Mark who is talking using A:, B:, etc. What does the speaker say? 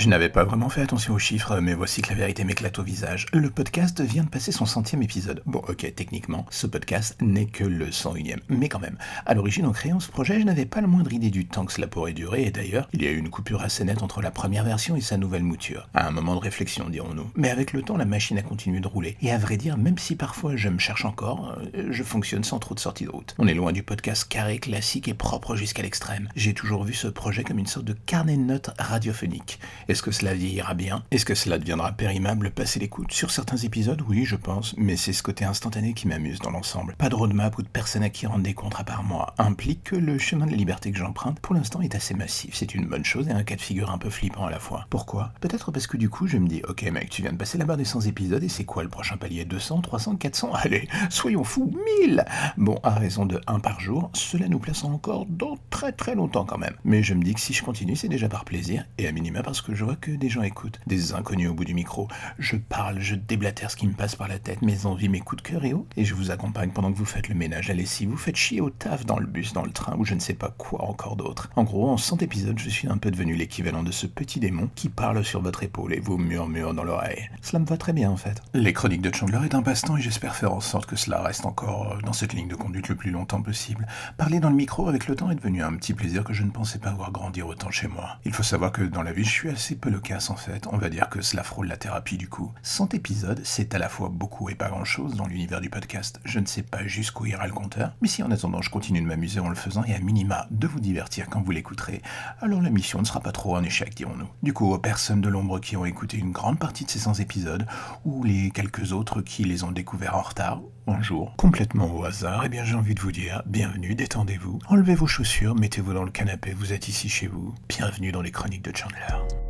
A: Je n'avais pas vraiment fait attention aux chiffres, mais voici que la vérité m'éclate au visage. Le podcast vient de passer son centième épisode. Bon, ok, techniquement, ce podcast n'est que le 101ème, mais quand même. À l'origine, en créant ce projet, je n'avais pas le moindre idée du temps que cela pourrait durer, et d'ailleurs, il y a eu une coupure assez nette entre la première version et sa nouvelle mouture. À un moment de réflexion, dirons-nous. Mais avec le temps, la machine a continué de rouler. Et à vrai dire, même si parfois je me cherche encore, euh, je fonctionne sans trop de sortie de route. On est loin du podcast carré, classique et propre jusqu'à l'extrême. J'ai toujours vu ce projet comme une sorte de carnet de notes radiophonique. Est-ce que cela vieillira bien? Est-ce que cela deviendra périmable passer l'écoute Sur certains épisodes, oui, je pense, mais c'est ce côté instantané qui m'amuse dans l'ensemble. Pas de roadmap ou de personne à qui rendre des comptes à part moi implique que le chemin de la liberté que j'emprunte pour l'instant est assez massif. C'est une bonne chose et un cas de figure un peu flippant à la fois. Pourquoi? Peut-être parce que du coup, je me dis, ok mec, tu viens de passer la barre des 100 épisodes et c'est quoi le prochain palier? 200, 300, 400 Allez, soyons fous, 1000 Bon, à raison de 1 par jour, cela nous place encore dans très très longtemps quand même. Mais je me dis que si je continue, c'est déjà par plaisir et à minima parce que je vois que des gens écoutent, des inconnus au bout du micro. Je parle, je déblatère ce qui me passe par la tête, mes envies, mes coups de cœur et autres, et je vous accompagne pendant que vous faites le ménage, la lessive, vous faites chier au taf, dans le bus, dans le train, ou je ne sais pas quoi encore d'autre. En gros, en 100 épisodes, je suis un peu devenu l'équivalent de ce petit démon qui parle sur votre épaule et vous murmure dans l'oreille. Cela me va très bien en fait. Les chroniques de Chandler est un passe-temps et j'espère faire en sorte que cela reste encore dans cette ligne de conduite le plus longtemps possible. Parler dans le micro avec le temps est devenu un petit plaisir que je ne pensais pas voir grandir autant chez moi. Il faut savoir que dans la vie, je suis assez peu loquace en fait on va dire que cela frôle la thérapie du coup. 100 épisodes, c'est à la fois beaucoup et pas grand chose dans l'univers du podcast. Je ne sais pas jusqu'où ira le compteur, mais si en attendant je continue de m'amuser en le faisant et à minima de vous divertir quand vous l'écouterez, alors la mission ne sera pas trop un échec, dirons-nous. Du coup, aux personnes de l'ombre qui ont écouté une grande partie de ces 100 épisodes, ou les quelques autres qui les ont découverts en retard, un jour, complètement au hasard, eh bien j'ai envie de vous dire, bienvenue, détendez-vous, enlevez vos chaussures, mettez-vous dans le canapé, vous êtes ici chez vous. Bienvenue dans les chroniques de Chandler.